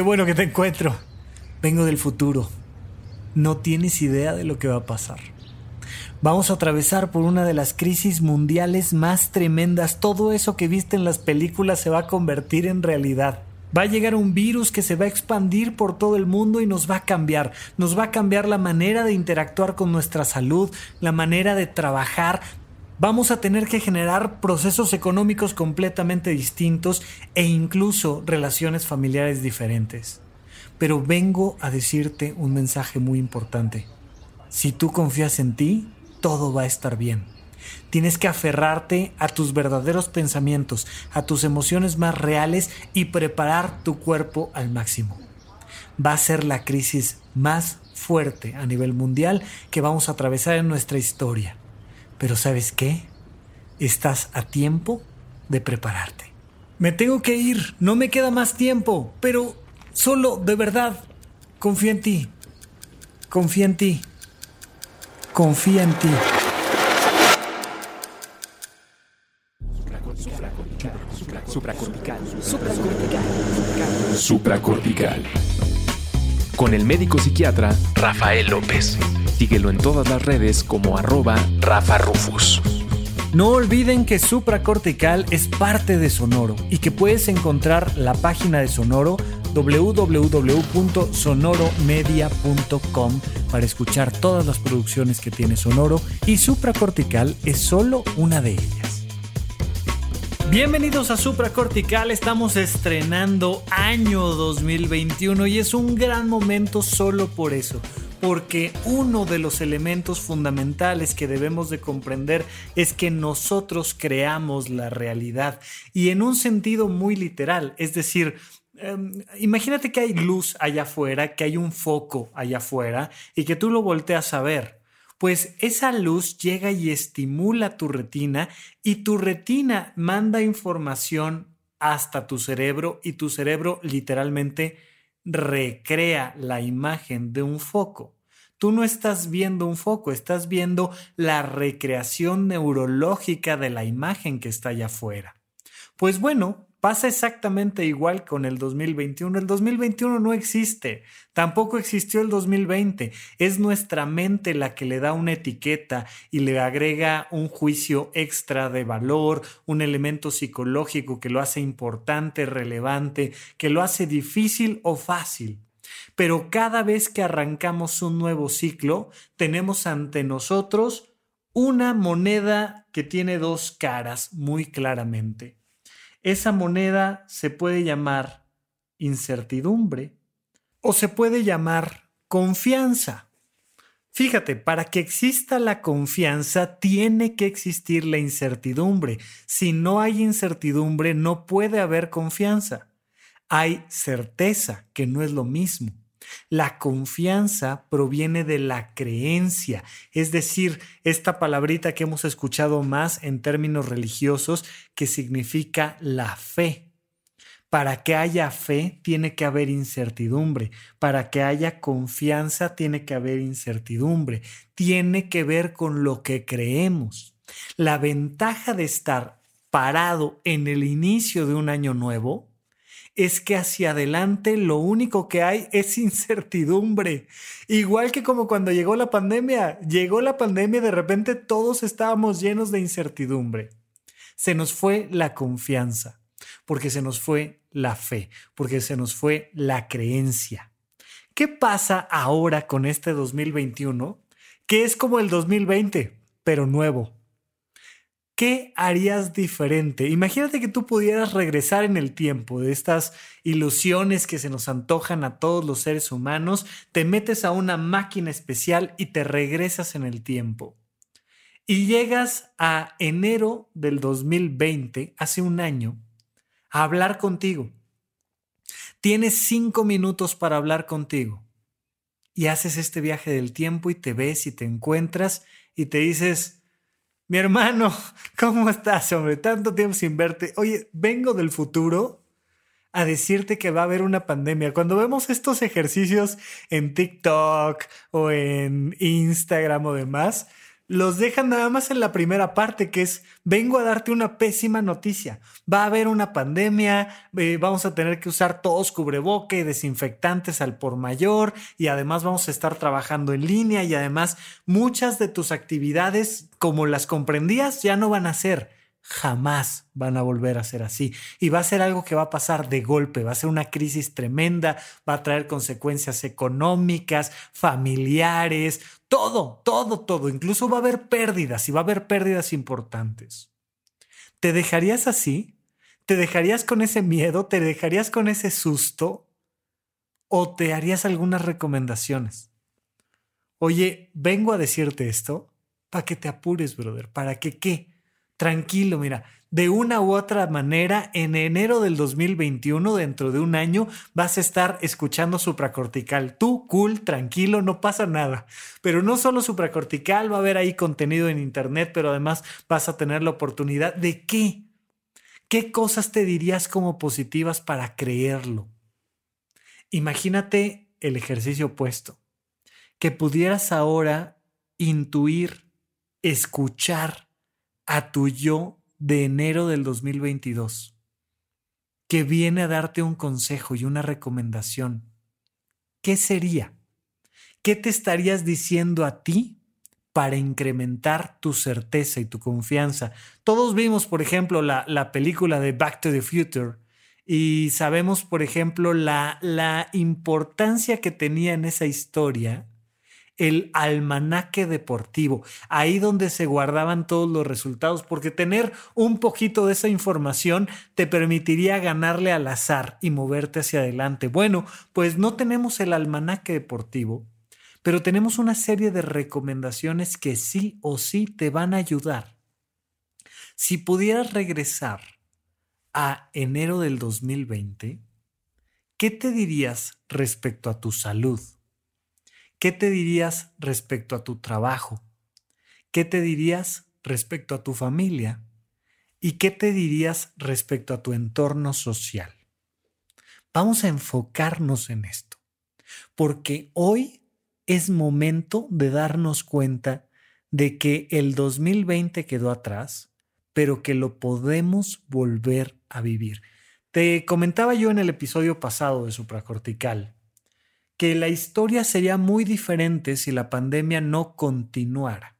Qué bueno que te encuentro. Vengo del futuro. No tienes idea de lo que va a pasar. Vamos a atravesar por una de las crisis mundiales más tremendas. Todo eso que viste en las películas se va a convertir en realidad. Va a llegar un virus que se va a expandir por todo el mundo y nos va a cambiar. Nos va a cambiar la manera de interactuar con nuestra salud, la manera de trabajar. Vamos a tener que generar procesos económicos completamente distintos e incluso relaciones familiares diferentes. Pero vengo a decirte un mensaje muy importante. Si tú confías en ti, todo va a estar bien. Tienes que aferrarte a tus verdaderos pensamientos, a tus emociones más reales y preparar tu cuerpo al máximo. Va a ser la crisis más fuerte a nivel mundial que vamos a atravesar en nuestra historia. Pero ¿sabes qué? Estás a tiempo de prepararte. Me tengo que ir, no me queda más tiempo, pero solo de verdad, confía en ti. Confía en ti. Confía en ti. Supracortical. Supracortical. Supracortical. Con el médico psiquiatra Rafael López. Síguelo en todas las redes como arroba Rafa Rufus. No olviden que Supracortical es parte de Sonoro y que puedes encontrar la página de Sonoro www.sonoromedia.com para escuchar todas las producciones que tiene Sonoro y Supracortical es solo una de ellas. Bienvenidos a Supracortical, estamos estrenando año 2021 y es un gran momento solo por eso porque uno de los elementos fundamentales que debemos de comprender es que nosotros creamos la realidad y en un sentido muy literal, es decir, em, imagínate que hay luz allá afuera, que hay un foco allá afuera y que tú lo volteas a ver. Pues esa luz llega y estimula tu retina y tu retina manda información hasta tu cerebro y tu cerebro literalmente recrea la imagen de un foco. Tú no estás viendo un foco, estás viendo la recreación neurológica de la imagen que está allá afuera. Pues bueno, pasa exactamente igual con el 2021. El 2021 no existe, tampoco existió el 2020. Es nuestra mente la que le da una etiqueta y le agrega un juicio extra de valor, un elemento psicológico que lo hace importante, relevante, que lo hace difícil o fácil. Pero cada vez que arrancamos un nuevo ciclo, tenemos ante nosotros una moneda que tiene dos caras muy claramente. Esa moneda se puede llamar incertidumbre o se puede llamar confianza. Fíjate, para que exista la confianza tiene que existir la incertidumbre. Si no hay incertidumbre, no puede haber confianza. Hay certeza, que no es lo mismo. La confianza proviene de la creencia, es decir, esta palabrita que hemos escuchado más en términos religiosos que significa la fe. Para que haya fe tiene que haber incertidumbre, para que haya confianza tiene que haber incertidumbre, tiene que ver con lo que creemos. La ventaja de estar parado en el inicio de un año nuevo es que hacia adelante lo único que hay es incertidumbre. Igual que como cuando llegó la pandemia, llegó la pandemia y de repente todos estábamos llenos de incertidumbre. Se nos fue la confianza, porque se nos fue la fe, porque se nos fue la creencia. ¿Qué pasa ahora con este 2021? Que es como el 2020, pero nuevo ¿Qué harías diferente? Imagínate que tú pudieras regresar en el tiempo de estas ilusiones que se nos antojan a todos los seres humanos, te metes a una máquina especial y te regresas en el tiempo. Y llegas a enero del 2020, hace un año, a hablar contigo. Tienes cinco minutos para hablar contigo. Y haces este viaje del tiempo y te ves y te encuentras y te dices, mi hermano, ¿cómo estás, hombre? Tanto tiempo sin verte. Oye, vengo del futuro a decirte que va a haber una pandemia. Cuando vemos estos ejercicios en TikTok o en Instagram o demás, los dejan nada más en la primera parte, que es, vengo a darte una pésima noticia. Va a haber una pandemia, eh, vamos a tener que usar todos cubreboca y desinfectantes al por mayor, y además vamos a estar trabajando en línea, y además muchas de tus actividades, como las comprendías, ya no van a ser jamás van a volver a ser así. Y va a ser algo que va a pasar de golpe, va a ser una crisis tremenda, va a traer consecuencias económicas, familiares, todo, todo, todo. Incluso va a haber pérdidas y va a haber pérdidas importantes. ¿Te dejarías así? ¿Te dejarías con ese miedo? ¿Te dejarías con ese susto? ¿O te harías algunas recomendaciones? Oye, vengo a decirte esto para que te apures, brother. ¿Para que qué? tranquilo, mira, de una u otra manera, en enero del 2021, dentro de un año, vas a estar escuchando supracortical. Tú, cool, tranquilo, no pasa nada. Pero no solo supracortical, va a haber ahí contenido en internet, pero además vas a tener la oportunidad de qué. ¿Qué cosas te dirías como positivas para creerlo? Imagínate el ejercicio opuesto, que pudieras ahora intuir, escuchar, a tu yo de enero del 2022, que viene a darte un consejo y una recomendación, ¿qué sería? ¿Qué te estarías diciendo a ti para incrementar tu certeza y tu confianza? Todos vimos, por ejemplo, la, la película de Back to the Future y sabemos, por ejemplo, la, la importancia que tenía en esa historia el almanaque deportivo, ahí donde se guardaban todos los resultados, porque tener un poquito de esa información te permitiría ganarle al azar y moverte hacia adelante. Bueno, pues no tenemos el almanaque deportivo, pero tenemos una serie de recomendaciones que sí o sí te van a ayudar. Si pudieras regresar a enero del 2020, ¿qué te dirías respecto a tu salud? ¿Qué te dirías respecto a tu trabajo? ¿Qué te dirías respecto a tu familia? ¿Y qué te dirías respecto a tu entorno social? Vamos a enfocarnos en esto, porque hoy es momento de darnos cuenta de que el 2020 quedó atrás, pero que lo podemos volver a vivir. Te comentaba yo en el episodio pasado de supracortical que la historia sería muy diferente si la pandemia no continuara.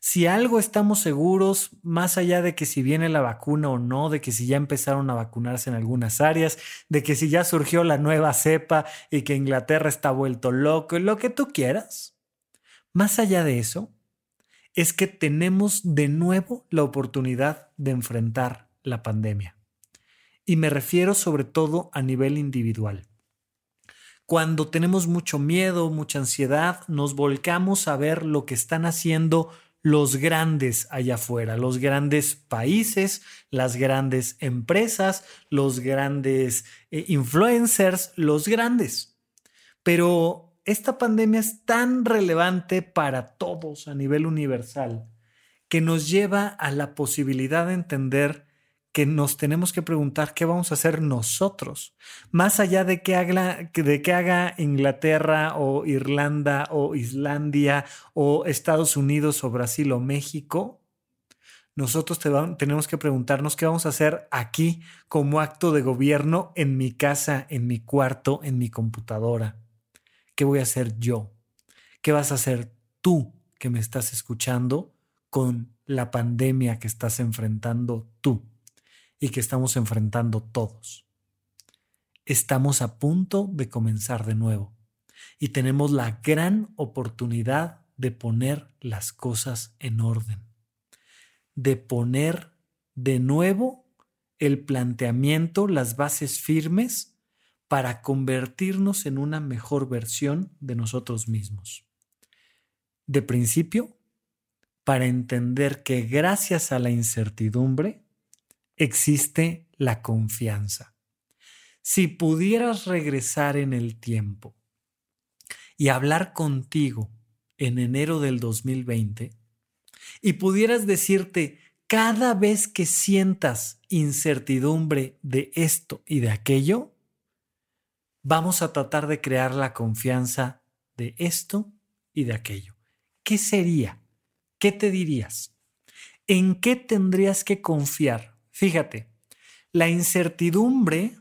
Si algo estamos seguros, más allá de que si viene la vacuna o no, de que si ya empezaron a vacunarse en algunas áreas, de que si ya surgió la nueva cepa y que Inglaterra está vuelto loco, lo que tú quieras, más allá de eso, es que tenemos de nuevo la oportunidad de enfrentar la pandemia. Y me refiero sobre todo a nivel individual. Cuando tenemos mucho miedo, mucha ansiedad, nos volcamos a ver lo que están haciendo los grandes allá afuera, los grandes países, las grandes empresas, los grandes eh, influencers, los grandes. Pero esta pandemia es tan relevante para todos a nivel universal que nos lleva a la posibilidad de entender que nos tenemos que preguntar qué vamos a hacer nosotros, más allá de que haga, de haga Inglaterra o Irlanda o Islandia o Estados Unidos o Brasil o México, nosotros tenemos que preguntarnos qué vamos a hacer aquí como acto de gobierno en mi casa, en mi cuarto, en mi computadora. ¿Qué voy a hacer yo? ¿Qué vas a hacer tú que me estás escuchando con la pandemia que estás enfrentando tú? Y que estamos enfrentando todos. Estamos a punto de comenzar de nuevo y tenemos la gran oportunidad de poner las cosas en orden, de poner de nuevo el planteamiento, las bases firmes para convertirnos en una mejor versión de nosotros mismos. De principio, para entender que gracias a la incertidumbre existe la confianza. Si pudieras regresar en el tiempo y hablar contigo en enero del 2020 y pudieras decirte cada vez que sientas incertidumbre de esto y de aquello, vamos a tratar de crear la confianza de esto y de aquello. ¿Qué sería? ¿qué te dirías? ¿En qué tendrías que confiar? Fíjate, la incertidumbre,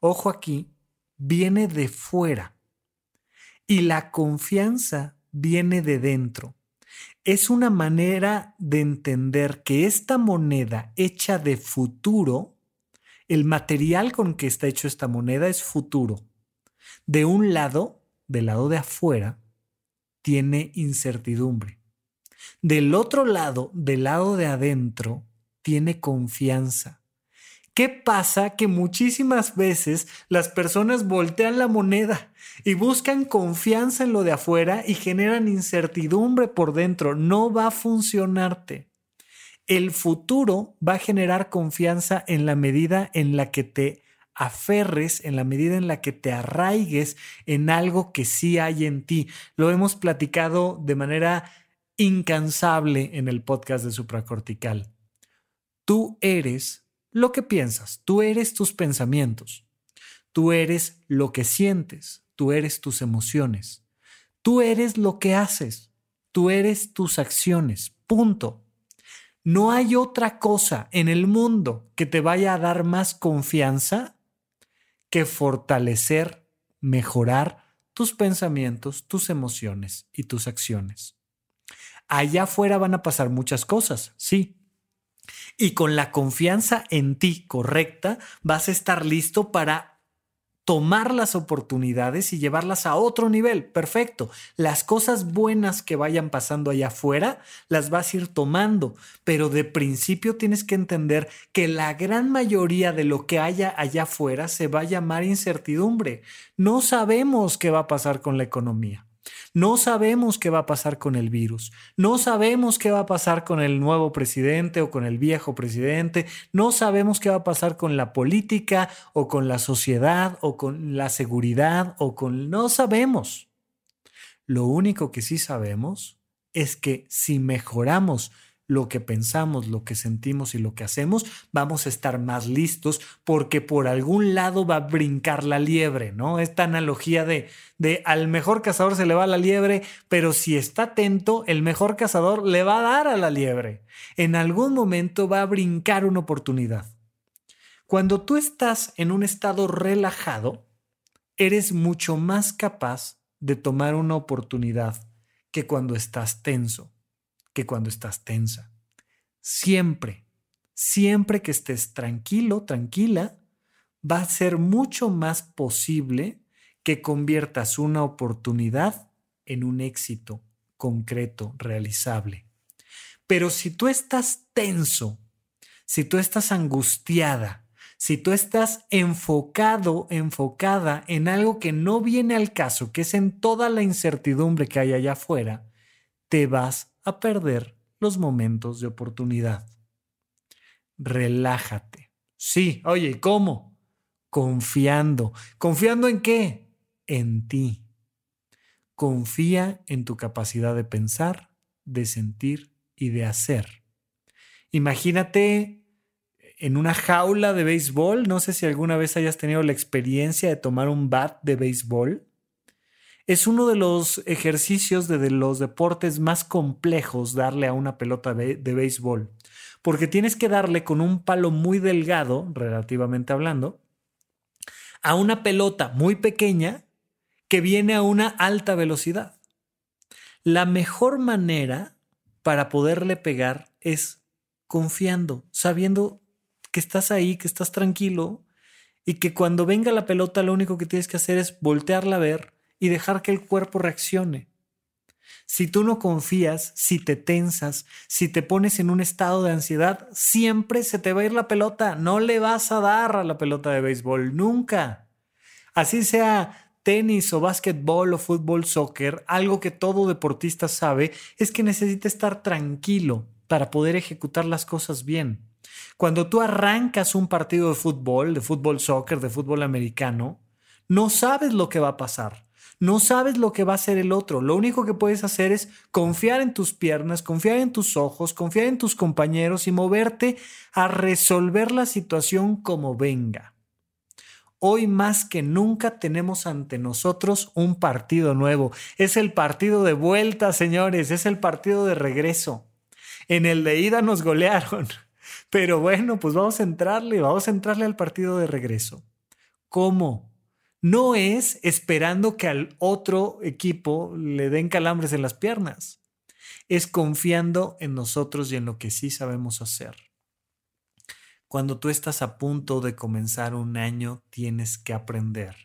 ojo aquí, viene de fuera y la confianza viene de dentro. Es una manera de entender que esta moneda hecha de futuro, el material con que está hecho esta moneda es futuro. De un lado, del lado de afuera, tiene incertidumbre. Del otro lado, del lado de adentro, tiene confianza. ¿Qué pasa? Que muchísimas veces las personas voltean la moneda y buscan confianza en lo de afuera y generan incertidumbre por dentro. No va a funcionarte. El futuro va a generar confianza en la medida en la que te aferres, en la medida en la que te arraigues en algo que sí hay en ti. Lo hemos platicado de manera incansable en el podcast de supracortical. Tú eres lo que piensas, tú eres tus pensamientos, tú eres lo que sientes, tú eres tus emociones, tú eres lo que haces, tú eres tus acciones, punto. No hay otra cosa en el mundo que te vaya a dar más confianza que fortalecer, mejorar tus pensamientos, tus emociones y tus acciones. Allá afuera van a pasar muchas cosas, sí, y con la confianza en ti correcta, vas a estar listo para tomar las oportunidades y llevarlas a otro nivel. Perfecto. Las cosas buenas que vayan pasando allá afuera, las vas a ir tomando, pero de principio tienes que entender que la gran mayoría de lo que haya allá afuera se va a llamar incertidumbre. No sabemos qué va a pasar con la economía. No sabemos qué va a pasar con el virus. No sabemos qué va a pasar con el nuevo presidente o con el viejo presidente. No sabemos qué va a pasar con la política o con la sociedad o con la seguridad o con... No sabemos. Lo único que sí sabemos es que si mejoramos lo que pensamos, lo que sentimos y lo que hacemos, vamos a estar más listos porque por algún lado va a brincar la liebre, ¿no? Esta analogía de, de al mejor cazador se le va la liebre, pero si está atento, el mejor cazador le va a dar a la liebre. En algún momento va a brincar una oportunidad. Cuando tú estás en un estado relajado, eres mucho más capaz de tomar una oportunidad que cuando estás tenso que cuando estás tensa. Siempre, siempre que estés tranquilo, tranquila, va a ser mucho más posible que conviertas una oportunidad en un éxito concreto, realizable. Pero si tú estás tenso, si tú estás angustiada, si tú estás enfocado, enfocada en algo que no viene al caso, que es en toda la incertidumbre que hay allá afuera, te vas a perder los momentos de oportunidad. Relájate. Sí, oye, ¿cómo? Confiando. ¿Confiando en qué? En ti. Confía en tu capacidad de pensar, de sentir y de hacer. Imagínate en una jaula de béisbol. No sé si alguna vez hayas tenido la experiencia de tomar un bat de béisbol es uno de los ejercicios de, los deportes más complejos darle a una pelota de, de béisbol, porque tienes que darle con un palo muy delgado, relativamente hablando, a una pelota muy pequeña que viene a una alta velocidad. La mejor manera para poderle pegar es confiando, sabiendo que estás ahí, que estás tranquilo y que cuando venga la pelota lo único que tienes que hacer es voltearla a ver y dejar que el cuerpo reaccione. Si tú no confías, si te tensas, si te pones en un estado de ansiedad, siempre se te va a ir la pelota. No le vas a dar a la pelota de béisbol, nunca. Así sea tenis o básquetbol o fútbol, soccer, algo que todo deportista sabe es que necesita estar tranquilo para poder ejecutar las cosas bien. Cuando tú arrancas un partido de fútbol, de fútbol, soccer, de fútbol americano, no sabes lo que va a pasar. No sabes lo que va a hacer el otro. Lo único que puedes hacer es confiar en tus piernas, confiar en tus ojos, confiar en tus compañeros y moverte a resolver la situación como venga. Hoy más que nunca tenemos ante nosotros un partido nuevo. Es el partido de vuelta, señores, es el partido de regreso. En el de ida nos golearon. Pero bueno, pues vamos a entrarle, vamos a entrarle al partido de regreso. ¿Cómo? No es esperando que al otro equipo le den calambres en las piernas. Es confiando en nosotros y en lo que sí sabemos hacer. Cuando tú estás a punto de comenzar un año, tienes que aprender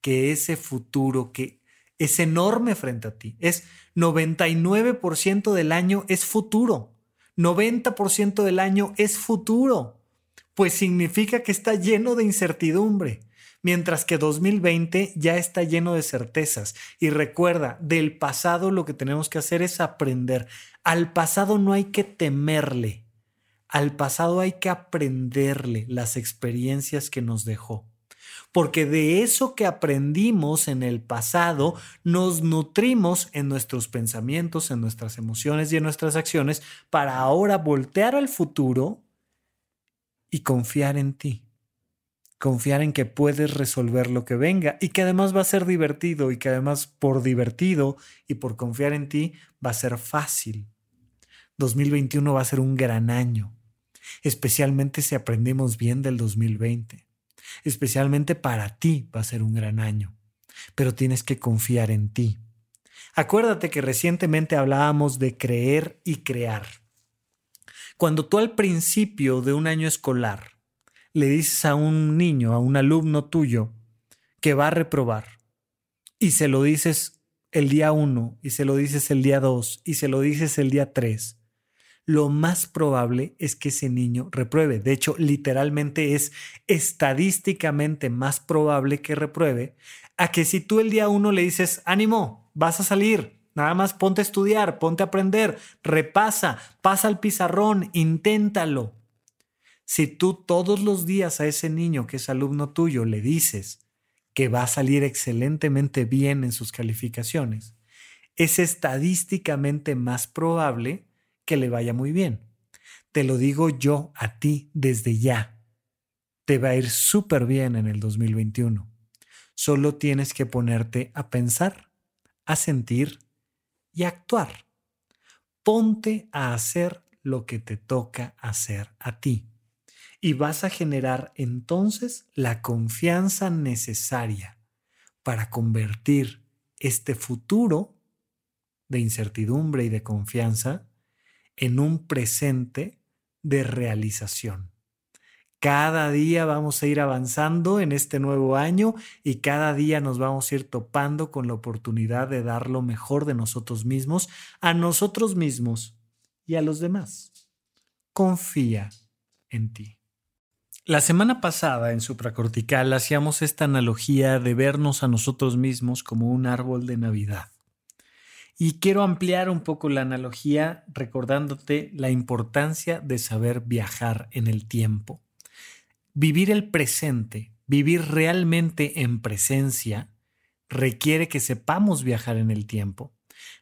que ese futuro que es enorme frente a ti, es 99% del año es futuro. 90% del año es futuro, pues significa que está lleno de incertidumbre, mientras que 2020 ya está lleno de certezas. Y recuerda, del pasado lo que tenemos que hacer es aprender. Al pasado no hay que temerle, al pasado hay que aprenderle las experiencias que nos dejó porque de eso que aprendimos en el pasado nos nutrimos en nuestros pensamientos, en nuestras emociones y en nuestras acciones para ahora voltear al futuro y confiar en ti. Confiar en que puedes resolver lo que venga y que además va a ser divertido y que además por divertido y por confiar en ti va a ser fácil. 2021 va a ser un gran año, especialmente si aprendimos bien del 2020. Especialmente para ti va a ser un gran año, pero tienes que confiar en ti. Acuérdate que recientemente hablábamos de creer y crear. Cuando tú al principio de un año escolar le dices a un niño, a un alumno tuyo, que va a reprobar, y se lo dices el día 1, y se lo dices el día 2, y se lo dices el día 3, lo más probable es que ese niño repruebe. De hecho, literalmente es estadísticamente más probable que repruebe a que si tú el día uno le dices, ánimo, vas a salir, nada más ponte a estudiar, ponte a aprender, repasa, pasa al pizarrón, inténtalo. Si tú todos los días a ese niño que es alumno tuyo le dices que va a salir excelentemente bien en sus calificaciones, es estadísticamente más probable que le vaya muy bien. Te lo digo yo a ti desde ya. Te va a ir súper bien en el 2021. Solo tienes que ponerte a pensar, a sentir y a actuar. Ponte a hacer lo que te toca hacer a ti. Y vas a generar entonces la confianza necesaria para convertir este futuro de incertidumbre y de confianza en un presente de realización. Cada día vamos a ir avanzando en este nuevo año y cada día nos vamos a ir topando con la oportunidad de dar lo mejor de nosotros mismos a nosotros mismos y a los demás. Confía en ti. La semana pasada en Supracortical hacíamos esta analogía de vernos a nosotros mismos como un árbol de Navidad. Y quiero ampliar un poco la analogía recordándote la importancia de saber viajar en el tiempo. Vivir el presente, vivir realmente en presencia, requiere que sepamos viajar en el tiempo,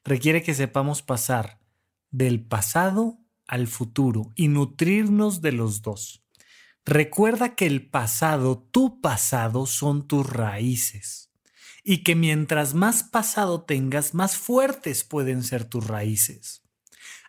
requiere que sepamos pasar del pasado al futuro y nutrirnos de los dos. Recuerda que el pasado, tu pasado, son tus raíces y que mientras más pasado tengas, más fuertes pueden ser tus raíces.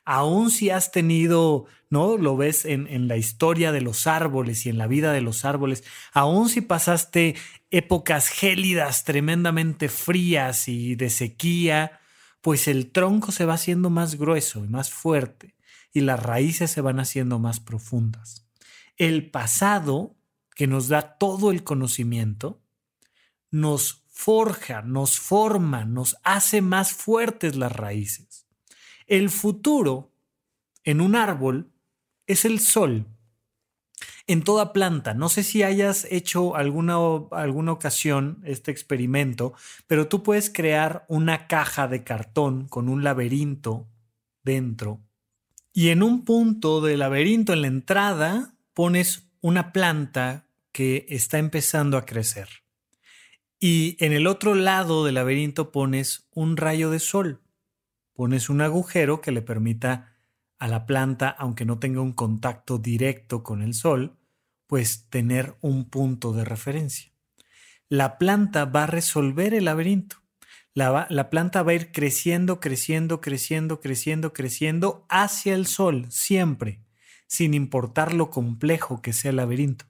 Aún si has tenido, ¿no? Lo ves en, en, la historia de los árboles y en la vida de los árboles, aún si pasaste épocas gélidas, tremendamente frías y de sequía, pues el tronco se va haciendo más grueso y más fuerte y las raíces se van haciendo más profundas. El pasado, que nos da todo el conocimiento, nos forja, nos forma, nos hace más fuertes las raíces. El futuro en un árbol es el sol. En toda planta, no sé si hayas hecho alguna, alguna ocasión este experimento, pero tú puedes crear una caja de cartón con un laberinto dentro y en un punto del laberinto, en la entrada, pones una planta que está empezando a crecer. Y en el otro lado del laberinto pones un rayo de sol. Pones un agujero que le permita a la planta, aunque no tenga un contacto directo con el sol, pues tener un punto de referencia. La planta va a resolver el laberinto. La, la, planta va a ir creciendo, creciendo, creciendo, creciendo, creciendo hacia el sol, siempre, sin importar lo complejo que sea el laberinto.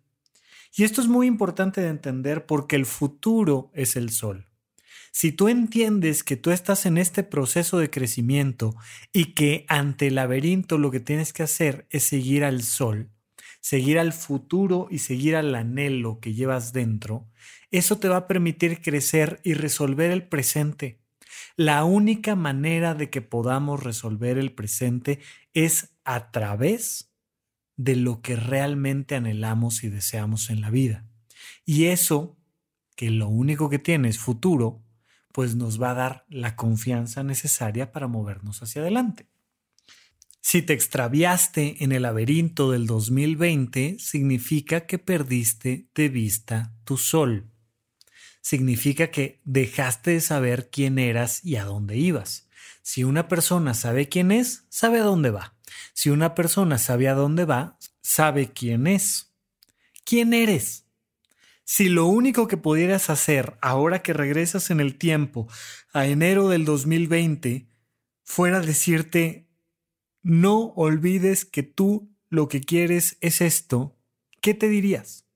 Y esto es muy importante de entender porque el futuro es el sol. Si tú entiendes que tú estás en este proceso de crecimiento y que ante el laberinto lo que tienes que hacer es seguir al sol, seguir al futuro y seguir al anhelo que llevas dentro, eso te va a permitir crecer y resolver el presente. La única manera de que podamos resolver el presente es a través de lo que realmente anhelamos y deseamos en la vida. Y eso, que lo único que tiene es futuro, pues nos va a dar la confianza necesaria para movernos hacia adelante. Si te extraviaste en el laberinto del 2020, significa que perdiste de vista tu sol. Significa que dejaste de saber quién eras y a dónde ibas. Si una persona sabe quién es, sabe a dónde va. Si una persona sabe a dónde va, sabe quién es. ¿Quién eres? Si lo único que pudieras hacer ahora que regresas en el tiempo a enero del 2020 fuera decirte, no olvides que tú lo que quieres es esto, ¿qué te dirías?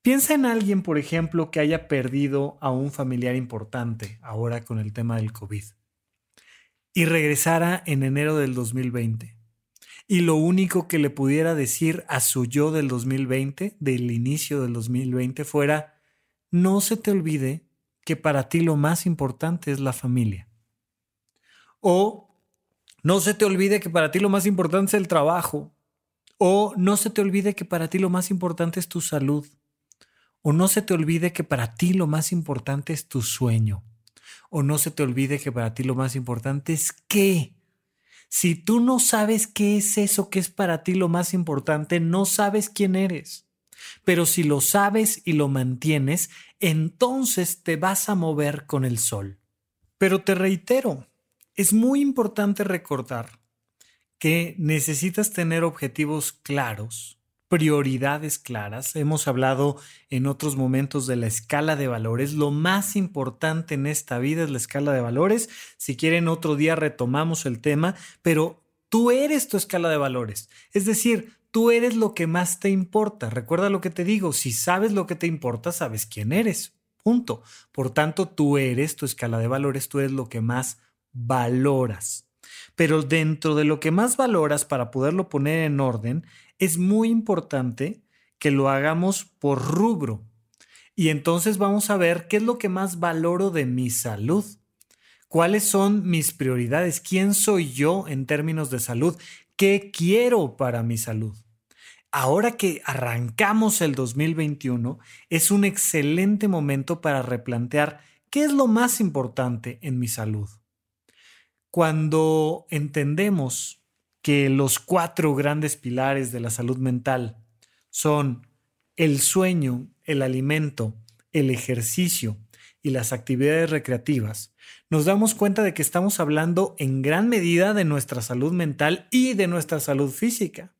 Piensa en alguien, por ejemplo, que haya perdido a un familiar importante ahora con el tema del COVID y regresara en enero del 2020 y lo único que le pudiera decir a su yo del 2020, del inicio del 2020, fuera, no se te olvide que para ti lo más importante es la familia. O no se te olvide que para ti lo más importante es el trabajo. O no se te olvide que para ti lo más importante es tu salud. O no se te olvide que para ti lo más importante es tu sueño. O no se te olvide que para ti lo más importante es qué si tú no sabes qué es eso que es para ti lo más importante, no sabes quién eres. Pero si lo sabes y lo mantienes, entonces te vas a mover con el sol. Pero te reitero, es muy importante recordar que necesitas tener objetivos claros prioridades claras. Hemos hablado en otros momentos de la escala de valores. Lo más importante en esta vida es la escala de valores. Si quieren, otro día retomamos el tema, pero tú eres tu escala de valores. Es decir, tú eres lo que más te importa. Recuerda lo que te digo, si sabes lo que te importa, sabes quién eres. Punto. Por tanto, tú eres tu escala de valores, tú eres lo que más valoras. Pero dentro de lo que más valoras para poderlo poner en orden es muy importante que lo hagamos por rubro. Y entonces vamos a ver qué es lo que más valoro de mi salud. ¿Cuáles son mis prioridades? ¿Quién soy yo en términos de salud? ¿Qué quiero para mi salud? Ahora que arrancamos el 2021, es un excelente momento para replantear qué es lo más importante en mi salud. Cuando entendemos que los cuatro grandes pilares de la salud mental son el sueño, el alimento, el ejercicio y las actividades recreativas, nos damos cuenta de que estamos hablando en gran medida de nuestra salud mental y de nuestra salud física.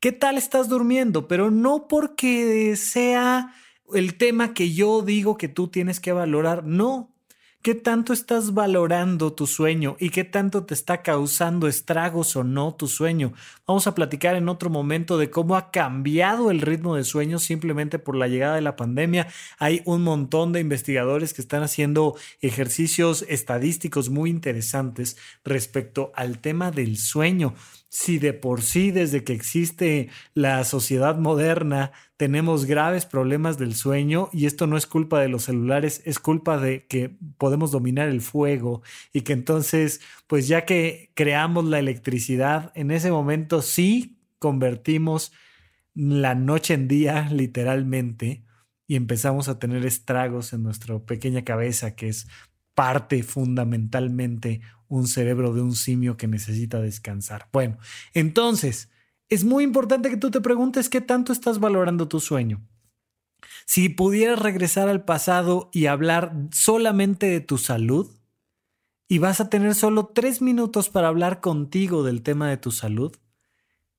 ¿Qué tal estás durmiendo? Pero no porque sea el tema que yo digo que tú tienes que valorar, no, ¿Qué tanto estás valorando tu sueño y qué tanto te está causando estragos o no tu sueño? Vamos a platicar en otro momento de cómo ha cambiado el ritmo de sueño simplemente por la llegada de la pandemia. Hay un montón de investigadores que están haciendo ejercicios estadísticos muy interesantes respecto al tema del sueño si de por sí desde que existe la sociedad moderna tenemos graves problemas del sueño y esto no es culpa de los celulares, es culpa de que podemos dominar el fuego y que entonces, pues ya que creamos la electricidad, en ese momento sí convertimos la noche en día literalmente y empezamos a tener estragos en nuestra pequeña cabeza que es parte fundamentalmente un cerebro de un simio que necesita descansar. Bueno, entonces, es muy importante que tú te preguntes qué tanto estás valorando tu sueño. Si pudieras regresar al pasado y hablar solamente de tu salud, y vas a tener solo tres minutos para hablar contigo del tema de tu salud,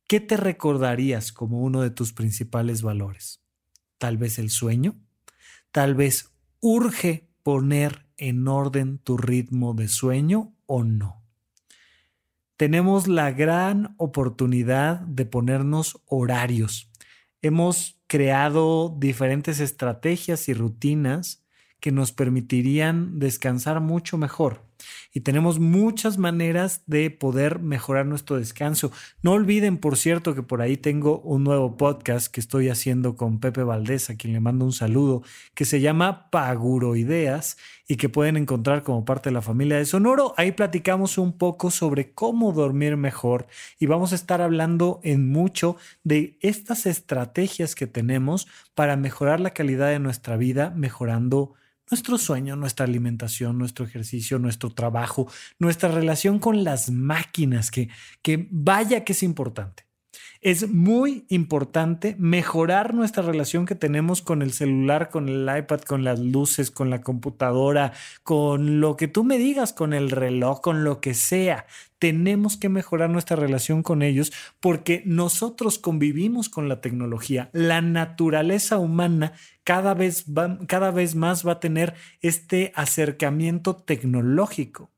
¿qué te recordarías como uno de tus principales valores? Tal vez el sueño, tal vez urge poner en orden tu ritmo de sueño o no? Tenemos la gran oportunidad de ponernos horarios. Hemos creado diferentes estrategias y rutinas que nos permitirían descansar mucho mejor y tenemos muchas maneras de poder mejorar nuestro descanso. No olviden, por cierto, que por ahí tengo un nuevo podcast que estoy haciendo con Pepe Valdés, a quien le mando un saludo, que se llama Paguro Ideas y que pueden encontrar como parte de la familia de Sonoro. Ahí platicamos un poco sobre cómo dormir mejor y vamos a estar hablando en mucho de estas estrategias que tenemos para mejorar la calidad de nuestra vida, mejorando nuestro sueño, nuestra alimentación, nuestro ejercicio, nuestro trabajo, nuestra relación con las máquinas, que, que vaya que es importante. Es muy importante mejorar nuestra relación que tenemos con el celular, con el iPad, con las luces, con la computadora, con lo que tú me digas, con el reloj, con lo que sea. Tenemos que mejorar nuestra relación con ellos porque nosotros convivimos con la tecnología. La naturaleza humana cada vez, cada vez más va a tener este acercamiento tecnológico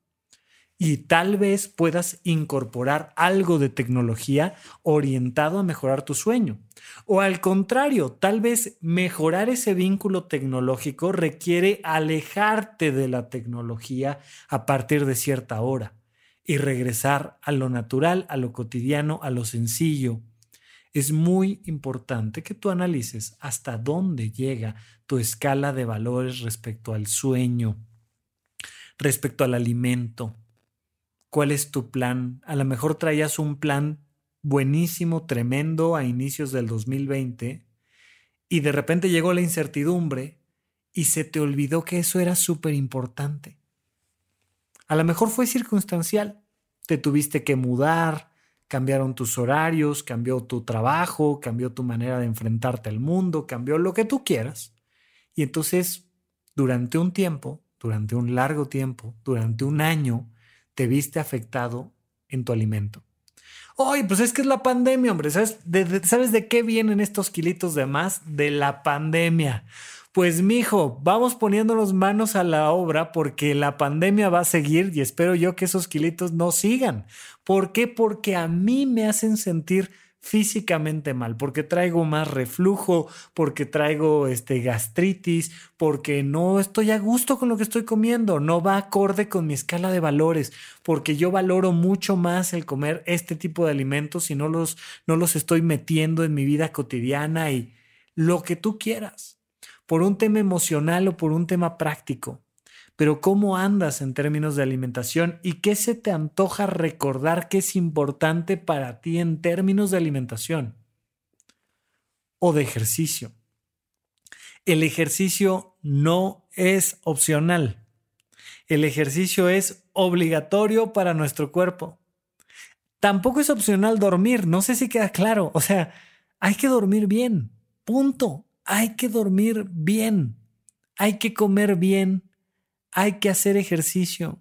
y tal vez puedas incorporar algo de tecnología orientado a mejorar tu sueño. O al contrario, tal vez mejorar ese vínculo tecnológico requiere alejarte de la tecnología a partir de cierta hora y regresar a lo natural, a lo cotidiano, a lo sencillo. Es muy importante que tú analices hasta dónde llega tu escala de valores respecto al sueño, respecto al alimento, cuál es tu plan. A lo mejor traías un plan buenísimo, tremendo a inicios del 2020 y de repente llegó la incertidumbre y se te olvidó que eso era súper importante. A lo mejor fue circunstancial. Te tuviste que mudar, cambiaron tus horarios, cambió tu trabajo, cambió tu manera de enfrentarte al mundo, cambió lo que tú quieras. Y entonces, durante un tiempo, durante un largo tiempo, durante un año, te viste afectado en tu alimento. Oye, pues es que es la pandemia, hombre. ¿Sabes de, ¿Sabes de qué vienen estos kilitos de más? De la pandemia. Pues mijo, vamos poniéndonos manos a la obra porque la pandemia va a seguir y espero yo que esos kilitos no sigan. ¿Por qué? Porque a mí me hacen sentir físicamente mal, porque traigo más reflujo, porque traigo este gastritis, porque no estoy a gusto con lo que estoy comiendo, no va acorde con mi escala de valores, porque yo valoro mucho más el comer este tipo de alimentos y no los no los estoy metiendo en mi vida cotidiana y lo que tú quieras, por un tema emocional o por un tema práctico pero ¿cómo andas en términos de alimentación y qué se te antoja recordar que es importante para ti en términos de alimentación o de ejercicio? El ejercicio no es opcional. El ejercicio es obligatorio para nuestro cuerpo. Tampoco es opcional dormir, no sé si queda claro. O sea, hay que dormir bien, punto. Hay que dormir bien. Hay que comer bien hay que hacer ejercicio.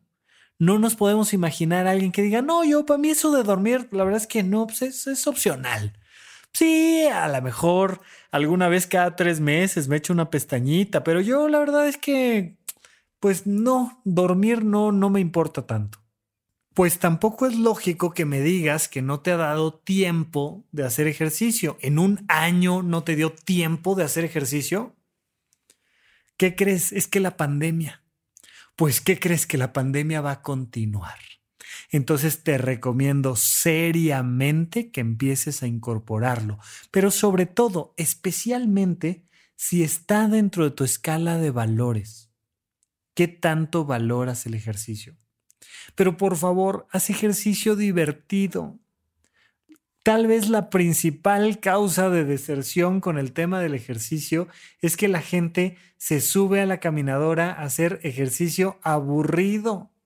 No nos podemos imaginar a alguien que diga, no, yo para mí eso de dormir, la verdad es que no, pues es, opcional. Sí, a lo mejor alguna vez cada tres meses me echo una pestañita, pero yo la verdad es que, pues no, dormir no, no me importa tanto. Pues tampoco es lógico que me digas que no te ha dado tiempo de hacer ejercicio. ¿En un año no te dio tiempo de hacer ejercicio? ¿Qué crees? Es que la pandemia. Pues, ¿qué crees que la pandemia va a continuar? Entonces te recomiendo seriamente que empieces a incorporarlo, pero sobre todo, especialmente si está dentro de tu escala de valores. ¿Qué tanto valoras el ejercicio? Pero por favor, haz ejercicio divertido. Tal vez la principal causa de deserción con el tema del ejercicio es que la gente se sube a la caminadora a hacer ejercicio aburrido.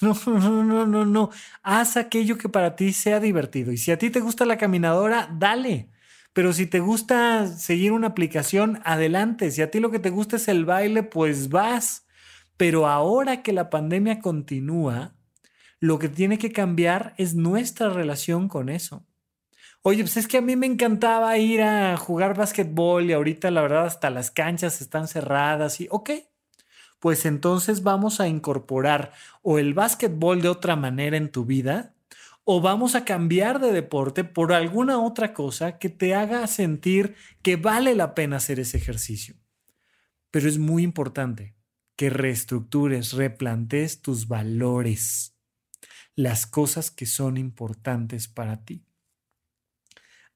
No, no, no, no, no. Haz aquello que para ti sea divertido. Y si a ti te gusta la caminadora, dale. Pero si te gusta seguir una aplicación, adelante. Si a ti lo que te gusta es el baile, pues vas. Pero ahora que la pandemia continúa, lo que tiene que cambiar es nuestra relación con eso. Oye, pues es que a mí me encantaba ir a jugar básquetbol y ahorita la verdad hasta las canchas están cerradas y ok, pues entonces vamos a incorporar o el básquetbol de otra manera en tu vida o vamos a cambiar de deporte por alguna otra cosa que te haga sentir que vale la pena hacer ese ejercicio. Pero es muy importante que reestructures, replantes tus valores, las cosas que son importantes para ti.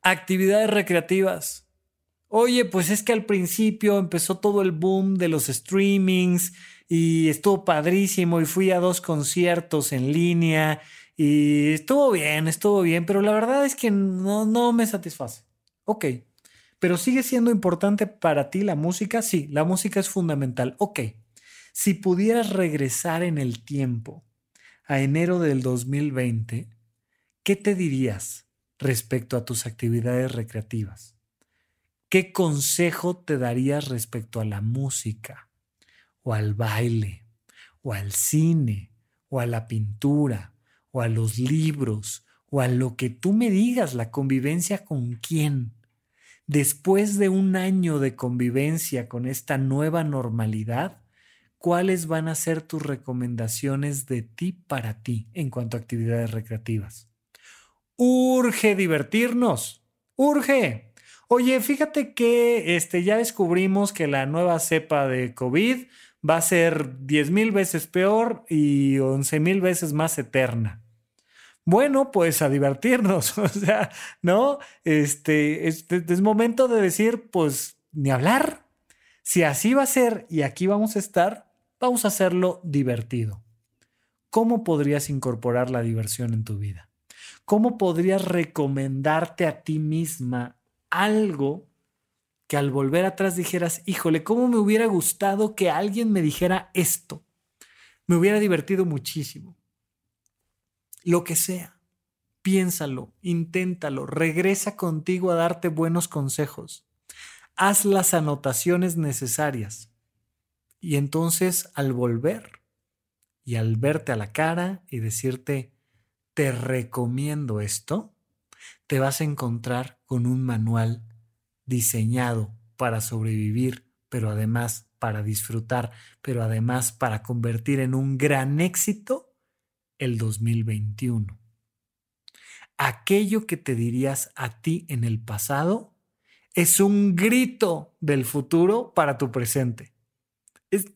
Actividades recreativas. Oye, pues es que al principio empezó todo el boom de los streamings y estuvo padrísimo y fui a dos conciertos en línea y estuvo bien, estuvo bien, pero la verdad es que no, no me satisface. Ok, pero sigue siendo importante para ti la música. Sí, la música es fundamental. Ok, si pudieras regresar en el tiempo a enero del 2020, ¿qué te dirías respecto a tus actividades recreativas? ¿Qué consejo te darías respecto a la música o al baile o al cine o a la pintura o a los libros o a lo que tú me digas, la convivencia con quién? Después de un año de convivencia con esta nueva normalidad, ¿cuáles van a ser tus recomendaciones de ti para ti en cuanto a actividades recreativas? Urge divertirnos, urge. Oye, fíjate que este, ya descubrimos que la nueva cepa de COVID va a ser 10 mil veces peor y 11 mil veces más eterna. Bueno, pues a divertirnos, o sea, ¿no? Este, es momento de decir, pues, ni hablar. Si así va a ser y aquí vamos a estar, Vamos a hacerlo divertido. ¿Cómo podrías incorporar la diversión en tu vida? ¿Cómo podrías recomendarte a ti misma algo que al volver atrás dijeras, híjole, ¿cómo me hubiera gustado que alguien me dijera esto? Me hubiera divertido muchísimo. Lo que sea, piénsalo, inténtalo, regresa contigo a darte buenos consejos. Haz las anotaciones necesarias y entonces al volver y al verte a la cara y decirte, te recomiendo esto, te vas a encontrar con un manual diseñado para sobrevivir, pero además para disfrutar, pero además para convertir en un gran éxito el 2021. Aquello que te dirías a ti en el pasado es un grito del futuro para tu presente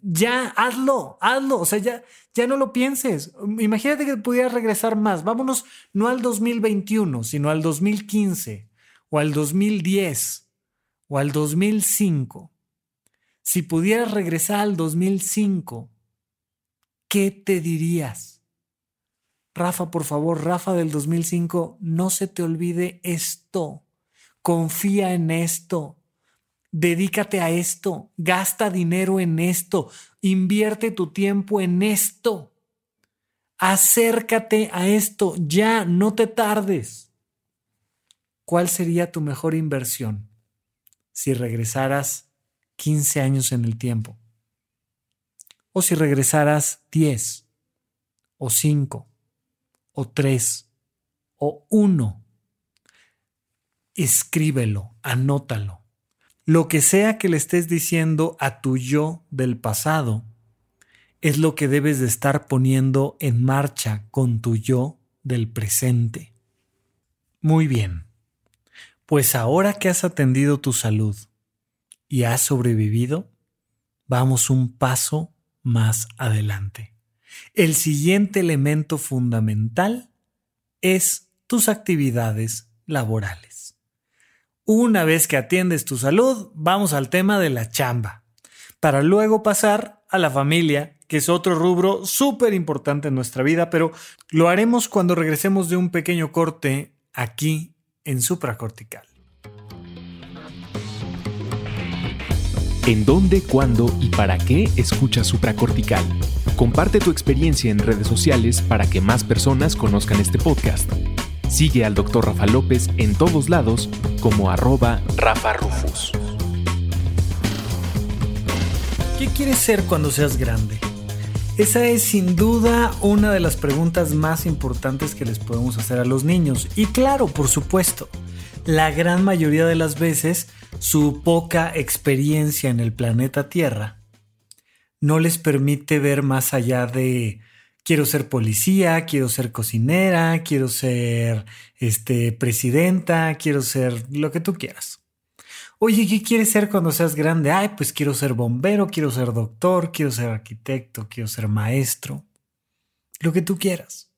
ya, hazlo, hazlo. O sea, ya, ya no lo pienses. Imagínate que pudieras regresar más. Vámonos no al 2021, sino al 2015 o al 2010 o al 2005. Si pudieras regresar al 2005, ¿qué te dirías? Rafa, por favor, Rafa del 2005, no se te olvide esto. Confía en esto Dedícate a esto, gasta dinero en esto, invierte tu tiempo en esto. Acércate a esto, ya, no te tardes. ¿Cuál sería tu mejor inversión si regresaras 15 años en el tiempo? O si regresaras 10, o 5, o 3, o 1. Escríbelo, anótalo lo que sea que le estés diciendo a tu yo del pasado es lo que debes de estar poniendo en marcha con tu yo del presente. Muy bien. Pues ahora que has atendido tu salud y has sobrevivido, vamos un paso más adelante. El siguiente elemento fundamental es tus actividades laborales. Una vez que atiendes tu salud, vamos al tema de la chamba, para luego pasar a la familia, que es otro rubro súper importante en nuestra vida, pero lo haremos cuando regresemos de un pequeño corte aquí en supracortical. ¿En dónde, cuándo y para qué escuchas supracortical? Comparte tu experiencia en redes sociales para que más personas conozcan este podcast. Sigue al Dr. Rafa López en todos lados como arroba Rafa Rufus. ¿Qué quieres ser cuando seas grande? Esa es sin duda una de las preguntas más importantes que les podemos hacer a los niños. Y claro, por supuesto, la gran mayoría de las veces su poca experiencia en el planeta Tierra no les permite ver más allá de quiero ser policía, quiero ser cocinera, quiero ser este presidenta, quiero ser lo que tú quieras. Oye, ¿qué quieres ser cuando seas grande? Ay, pues quiero ser bombero, quiero ser doctor, quiero ser arquitecto, quiero ser maestro. Lo que tú quieras.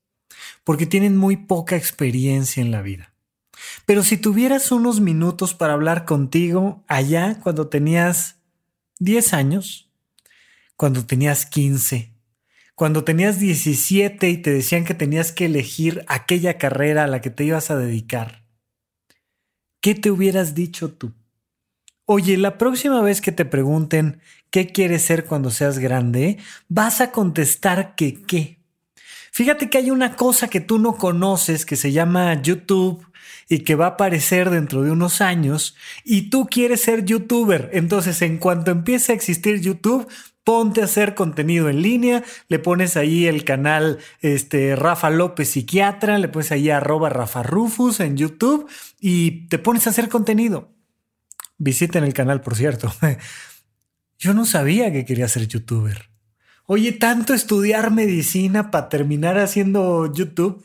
Porque tienen muy poca experiencia en la vida. Pero si tuvieras unos minutos para hablar contigo allá cuando tenías 10 años, cuando tenías 15, cuando tenías 17 y te decían que tenías que elegir aquella carrera a la que te ibas a dedicar, ¿qué te hubieras dicho tú? Oye, la próxima vez que te pregunten qué quieres ser cuando seas grande, vas a contestar que qué. Fíjate que hay una cosa que tú no conoces que se llama YouTube y que va a aparecer dentro de unos años y tú quieres ser youtuber. Entonces, en cuanto empiece a existir YouTube, ponte a hacer contenido en línea, le pones ahí el canal este, Rafa López Psiquiatra, le pones ahí arroba Rafa Rufus en YouTube y te pones a hacer contenido. Visiten el canal, por cierto. Yo no sabía que quería ser youtuber. Oye, tanto estudiar medicina para terminar haciendo YouTube.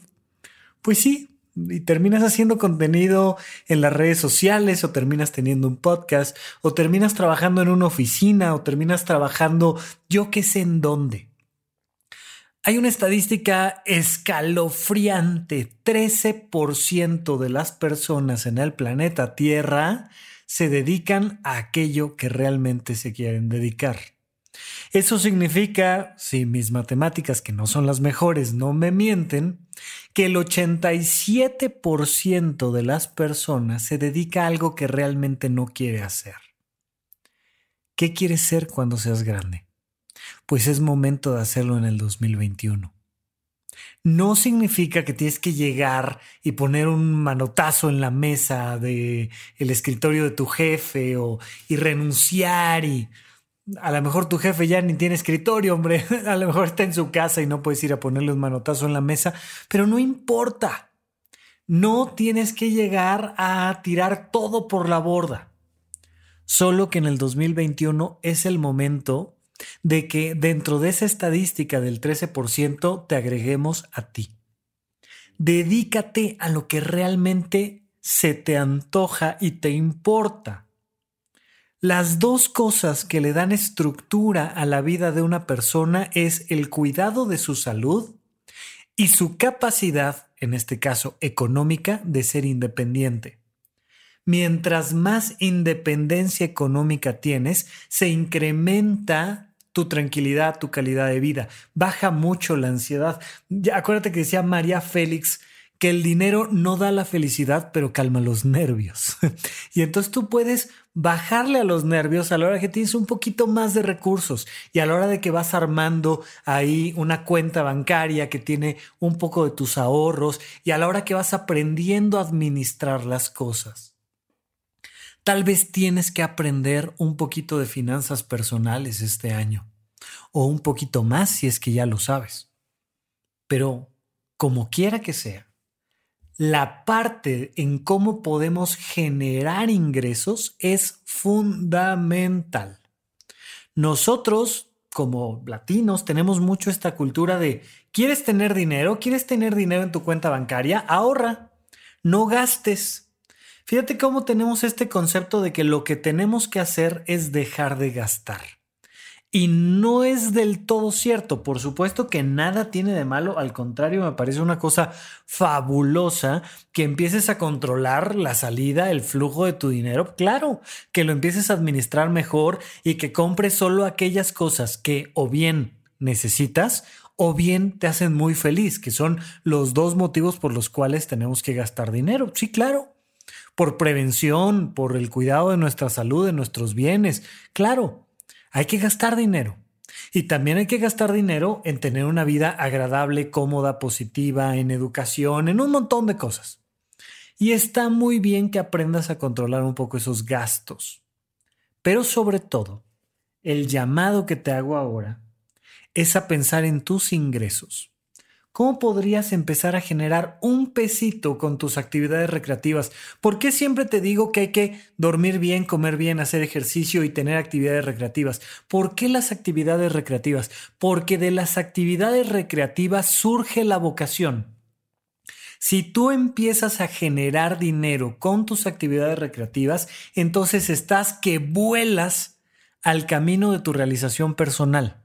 Pues sí, y terminas haciendo contenido en las redes sociales o terminas teniendo un podcast o terminas trabajando en una oficina o terminas trabajando yo qué sé en dónde. Hay una estadística escalofriante. 13% de las personas en el planeta Tierra se dedican a aquello que realmente se quieren dedicar. Eso significa, si mis matemáticas, que no son las mejores, no me mienten, que el 87% de las personas se dedica a algo que realmente no quiere hacer. ¿Qué quieres ser cuando seas grande? Pues es momento de hacerlo en el 2021 no significa que tienes que llegar y poner un manotazo en la mesa de el escritorio de tu jefe o y renunciar y a lo mejor tu jefe ya ni tiene escritorio, hombre, a lo mejor está en su casa y no puedes ir a ponerle un manotazo en la mesa, pero no importa. No tienes que llegar a tirar todo por la borda. Solo que en el 2021 es el momento de que dentro de esa estadística del 13% te agreguemos a ti. Dedícate a lo que realmente se te antoja y te importa. Las dos cosas que le dan estructura a la vida de una persona es el cuidado de su salud y su capacidad, en este caso económica, de ser independiente. Mientras más independencia económica tienes, se incrementa tu tranquilidad, tu calidad de vida, baja mucho la ansiedad. Acuérdate que decía María Félix que el dinero no da la felicidad, pero calma los nervios. y entonces tú puedes bajarle a los nervios a la hora que tienes un poquito más de recursos y a la hora de que vas armando ahí una cuenta bancaria que tiene un poco de tus ahorros y a la hora que vas aprendiendo a administrar las cosas. Tal vez tienes que aprender un poquito de finanzas personales este año, o un poquito más si es que ya lo sabes. Pero, como quiera que sea, la parte en cómo podemos generar ingresos es fundamental. Nosotros, como latinos, tenemos mucho esta cultura de, ¿quieres tener dinero? ¿Quieres tener dinero en tu cuenta bancaria? Ahorra, no gastes. Fíjate cómo tenemos este concepto de que lo que tenemos que hacer es dejar de gastar. Y no es del todo cierto. Por supuesto que nada tiene de malo. Al contrario, me parece una cosa fabulosa que empieces a controlar la salida, el flujo de tu dinero. Claro, que lo empieces a administrar mejor y que compres solo aquellas cosas que o bien necesitas o bien te hacen muy feliz, que son los dos motivos por los cuales tenemos que gastar dinero. Sí, claro por prevención, por el cuidado de nuestra salud, de nuestros bienes. Claro, hay que gastar dinero. Y también hay que gastar dinero en tener una vida agradable, cómoda, positiva, en educación, en un montón de cosas. Y está muy bien que aprendas a controlar un poco esos gastos. Pero sobre todo, el llamado que te hago ahora es a pensar en tus ingresos ¿Cómo podrías empezar a generar un pesito con tus actividades recreativas? ¿Por qué siempre te digo que hay que dormir bien, comer bien, hacer ejercicio y tener actividades recreativas? ¿Por qué las actividades recreativas? Porque de las actividades recreativas surge la vocación. Si tú empiezas a generar dinero con tus actividades recreativas, entonces estás que vuelas al camino de tu realización personal.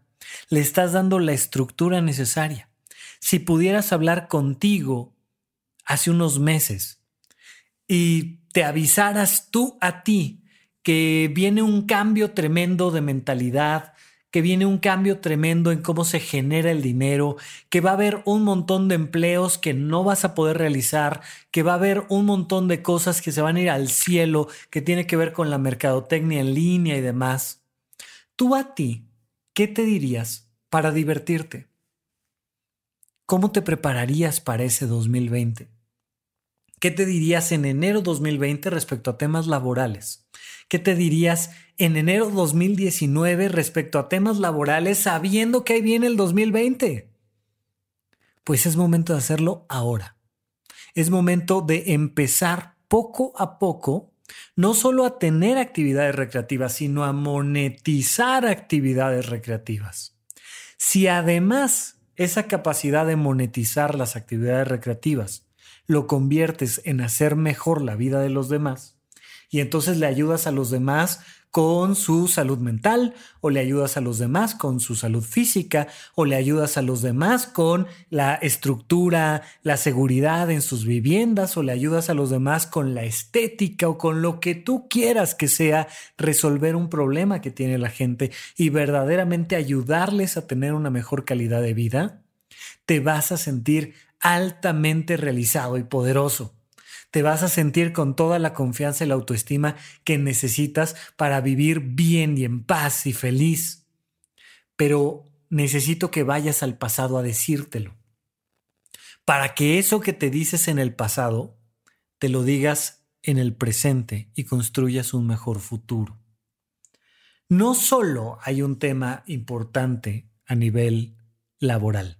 Le estás dando la estructura necesaria si pudieras hablar contigo hace unos meses y te avisaras tú a ti que viene un cambio tremendo de mentalidad, que viene un cambio tremendo en cómo se genera el dinero, que va a haber un montón de empleos que no vas a poder realizar, que va a haber un montón de cosas que se van a ir al cielo, que tiene que ver con la mercadotecnia en línea y demás. Tú a ti, ¿qué te dirías para divertirte? ¿Cómo te prepararías para ese 2020? ¿Qué te dirías en enero 2020 respecto a temas laborales? ¿Qué te dirías en enero 2019 respecto a temas laborales sabiendo que ahí viene el 2020? Pues es momento de hacerlo ahora. Es momento de empezar poco a poco, no solo a tener actividades recreativas, sino a monetizar actividades recreativas. Si además esa capacidad de monetizar las actividades recreativas lo conviertes en hacer mejor la vida de los demás y entonces le ayudas a los demás con su salud mental o le ayudas a los demás con su salud física o le ayudas a los demás con la estructura, la seguridad en sus viviendas o le ayudas a los demás con la estética o con lo que tú quieras que sea resolver un problema que tiene la gente y verdaderamente ayudarles a tener una mejor calidad de vida, te vas a sentir altamente realizado y poderoso te vas a sentir con toda la confianza y la autoestima que necesitas para vivir bien y en paz y feliz. Pero necesito que vayas al pasado a decírtelo. Para que eso que te dices en el pasado, te lo digas en el presente y construyas un mejor futuro. No solo hay un tema importante a nivel laboral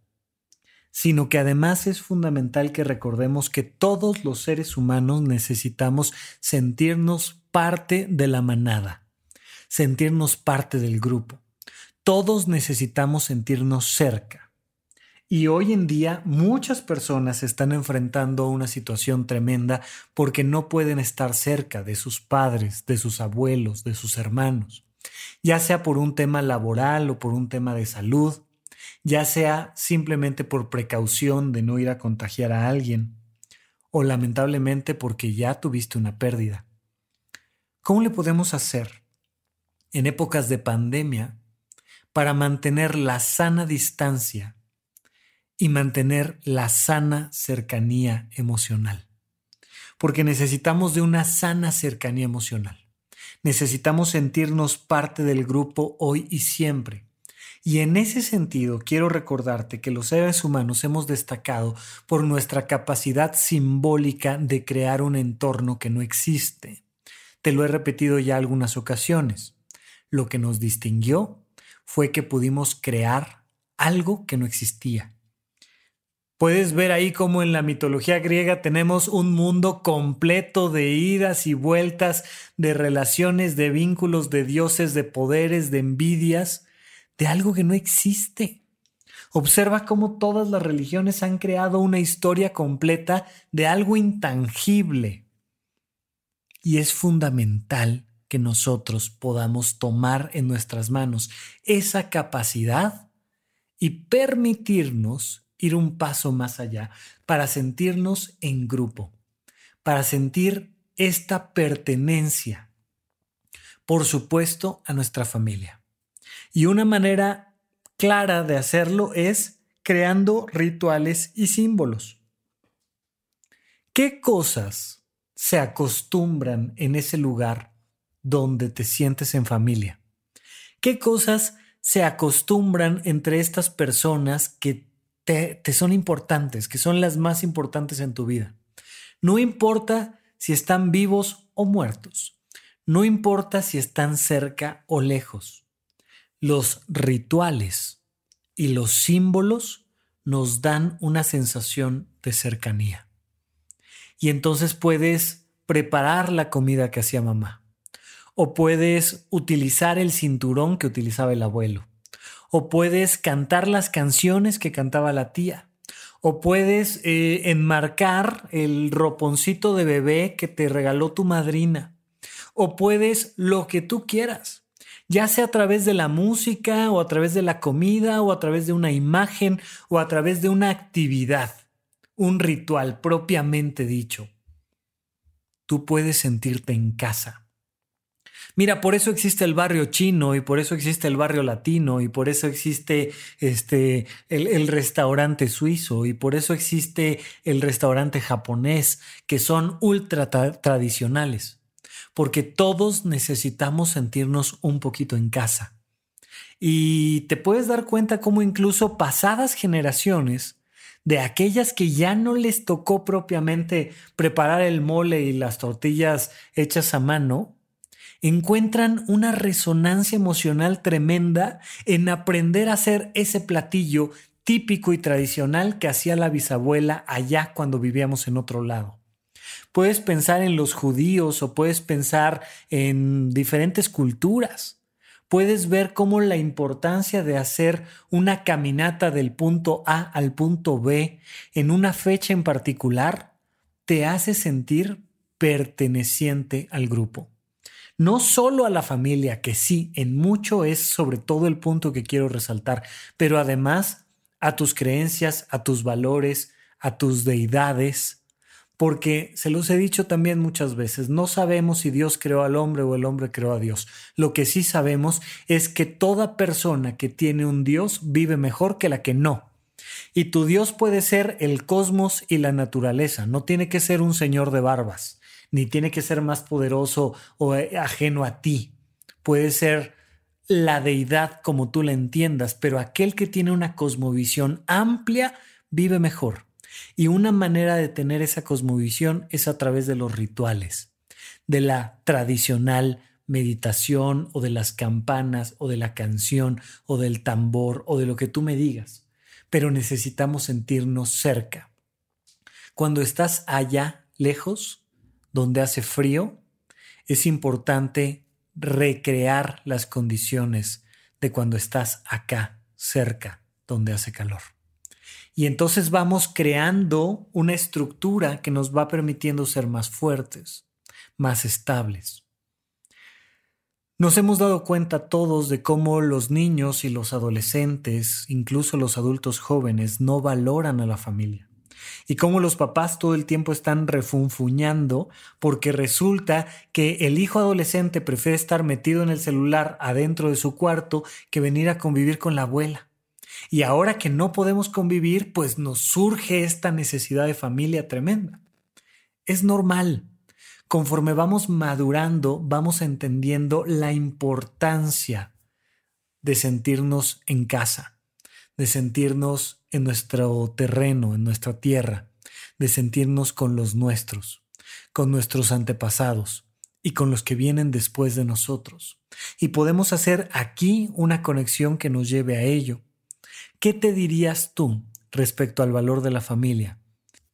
sino que además es fundamental que recordemos que todos los seres humanos necesitamos sentirnos parte de la manada, sentirnos parte del grupo. Todos necesitamos sentirnos cerca. Y hoy en día muchas personas están enfrentando una situación tremenda porque no pueden estar cerca de sus padres, de sus abuelos, de sus hermanos, ya sea por un tema laboral o por un tema de salud, ya sea simplemente por precaución de no ir a contagiar a alguien, o lamentablemente porque ya tuviste una pérdida. ¿Cómo le podemos hacer en épocas de pandemia para mantener la sana distancia y mantener la sana cercanía emocional? Porque necesitamos de una sana cercanía emocional. Necesitamos sentirnos parte del grupo hoy y siempre y en ese sentido, quiero recordarte que los seres humanos hemos destacado por nuestra capacidad simbólica de crear un entorno que no existe. Te lo he repetido ya algunas ocasiones. Lo que nos distinguió fue que pudimos crear algo que no existía. Puedes ver ahí cómo en la mitología griega tenemos un mundo completo de idas y vueltas, de relaciones, de vínculos, de dioses, de poderes, de envidias, de algo que no existe. Observa cómo todas las religiones han creado una historia completa de algo intangible. Y es fundamental que nosotros podamos tomar en nuestras manos esa capacidad y permitirnos ir un paso más allá para sentirnos en grupo, para sentir esta pertenencia, por supuesto, a nuestra familia. Y una manera clara de hacerlo es creando rituales y símbolos. ¿Qué cosas se acostumbran en ese lugar donde te sientes en familia? ¿Qué cosas se acostumbran entre estas personas que te, te, son importantes, que son las más importantes en tu vida? No importa si están vivos o muertos. No importa si están cerca o lejos los rituales y los símbolos nos dan una sensación de cercanía. Y entonces puedes preparar la comida que hacía mamá. O puedes utilizar el cinturón que utilizaba el abuelo. O puedes cantar las canciones que cantaba la tía. O puedes eh, enmarcar el roponcito de bebé que te regaló tu madrina. O puedes lo que tú quieras ya sea a través de la música o a través de la comida o a través de una imagen o a través de una actividad, un ritual propiamente dicho. Tú puedes sentirte en casa. Mira, por eso existe el barrio chino y por eso existe el barrio latino y por eso existe este, el, restaurante suizo y por eso existe el restaurante japonés, que son ultra tradicionales porque todos necesitamos sentirnos un poquito en casa. Y te puedes dar cuenta cómo incluso pasadas generaciones, de aquellas que ya no les tocó propiamente preparar el mole y las tortillas hechas a mano, encuentran una resonancia emocional tremenda en aprender a hacer ese platillo típico y tradicional que hacía la bisabuela allá cuando vivíamos en otro lado. Puedes pensar en los judíos o puedes pensar en diferentes culturas. Puedes ver cómo la importancia de hacer una caminata del punto A al punto B en una fecha en particular te hace sentir perteneciente al grupo. No solo a la familia, que sí, en mucho es sobre todo el punto que quiero resaltar, pero además a tus creencias, a tus valores, a tus deidades, porque se los he dicho también muchas veces, no sabemos si Dios creó al hombre o el hombre creó a Dios. Lo que sí sabemos es que toda persona que tiene un Dios vive mejor que la que no. Y tu Dios puede ser el cosmos y la naturaleza, no tiene que ser un señor de barbas, ni tiene que ser más poderoso o eh, ajeno a ti. Puede ser la deidad como tú la entiendas, pero aquel que tiene una cosmovisión amplia vive mejor. Y una manera de tener esa cosmovisión es a través de los rituales, de la tradicional meditación o de las campanas o de la canción o del tambor o de lo que tú me digas. Pero necesitamos sentirnos cerca. Cuando estás allá, lejos, donde hace frío, es importante recrear las condiciones de cuando estás acá, cerca, donde hace calor. Y entonces vamos creando una estructura que nos va permitiendo ser más fuertes, más estables. Nos hemos dado cuenta todos de cómo los niños y los adolescentes, incluso los adultos jóvenes, no valoran a la familia. Y cómo los papás todo el tiempo están refunfuñando porque resulta que el hijo adolescente prefiere estar metido en el celular adentro de su cuarto que venir a convivir con la abuela. Y ahora que no podemos convivir, pues nos surge esta necesidad de familia tremenda. Es normal. Conforme vamos madurando, vamos entendiendo la importancia de sentirnos en casa, de sentirnos en nuestro terreno, en nuestra tierra, de sentirnos con los nuestros, con nuestros antepasados y con los que vienen después de nosotros. Y podemos hacer aquí una conexión que nos lleve a ello. ¿Qué te dirías tú respecto al valor de la familia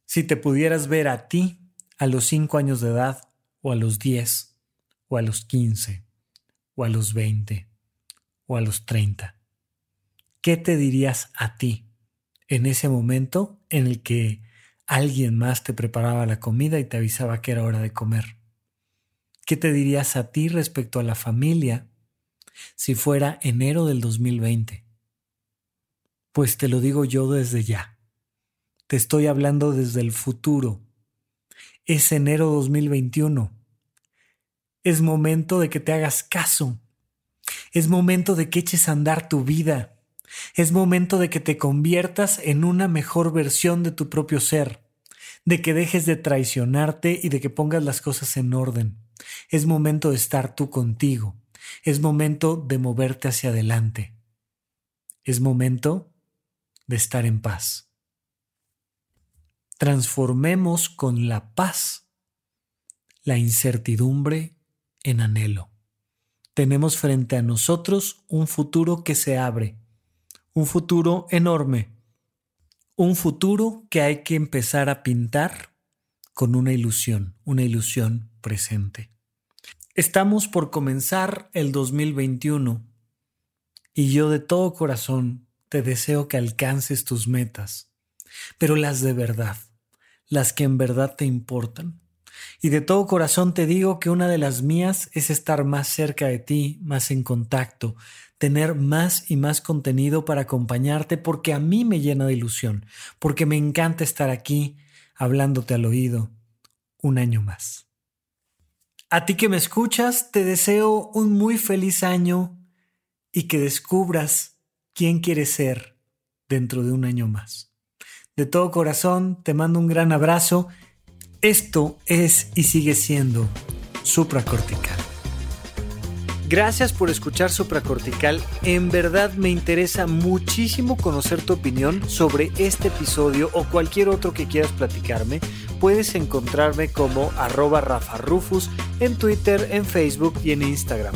si te pudieras ver a ti a los 5 años de edad o a los 10 o a los 15 o a los 20 o a los 30? ¿Qué te dirías a ti en ese momento en el que alguien más te preparaba la comida y te avisaba que era hora de comer? ¿Qué te dirías a ti respecto a la familia si fuera enero del 2020? Pues te lo digo yo desde ya. Te estoy hablando desde el futuro. Es enero 2021. Es momento de que te hagas caso. Es momento de que eches a andar tu vida. Es momento de que te conviertas en una mejor versión de tu propio ser, de que dejes de traicionarte y de que pongas las cosas en orden. Es momento de estar tú contigo. Es momento de moverte hacia adelante. Es momento de estar en paz. Transformemos con la paz la incertidumbre en anhelo. Tenemos frente a nosotros un futuro que se abre, un futuro enorme, Un futuro que hay que empezar a pintar con una ilusión, una ilusión presente. Estamos por comenzar el 2021 y yo de todo corazón te deseo que alcances tus metas, pero las de verdad, las que en verdad te importan. Y de todo corazón te digo que una de las mías es estar más cerca de ti, más en contacto, tener más y más contenido para acompañarte porque a mí me llena de ilusión, porque me encanta estar aquí hablándote al oído un año más. A ti que me escuchas, te deseo un muy feliz año y que descubras quién quieres ser dentro de un año más. De todo corazón, te mando un gran abrazo. Esto es y sigue siendo supracortical. Gracias por escuchar Supracortical. En verdad me interesa muchísimo conocer tu opinión sobre este episodio o cualquier otro que quieras platicarme. Puedes encontrarme como arroba Rafa Rufus en Twitter, en Facebook y en Instagram.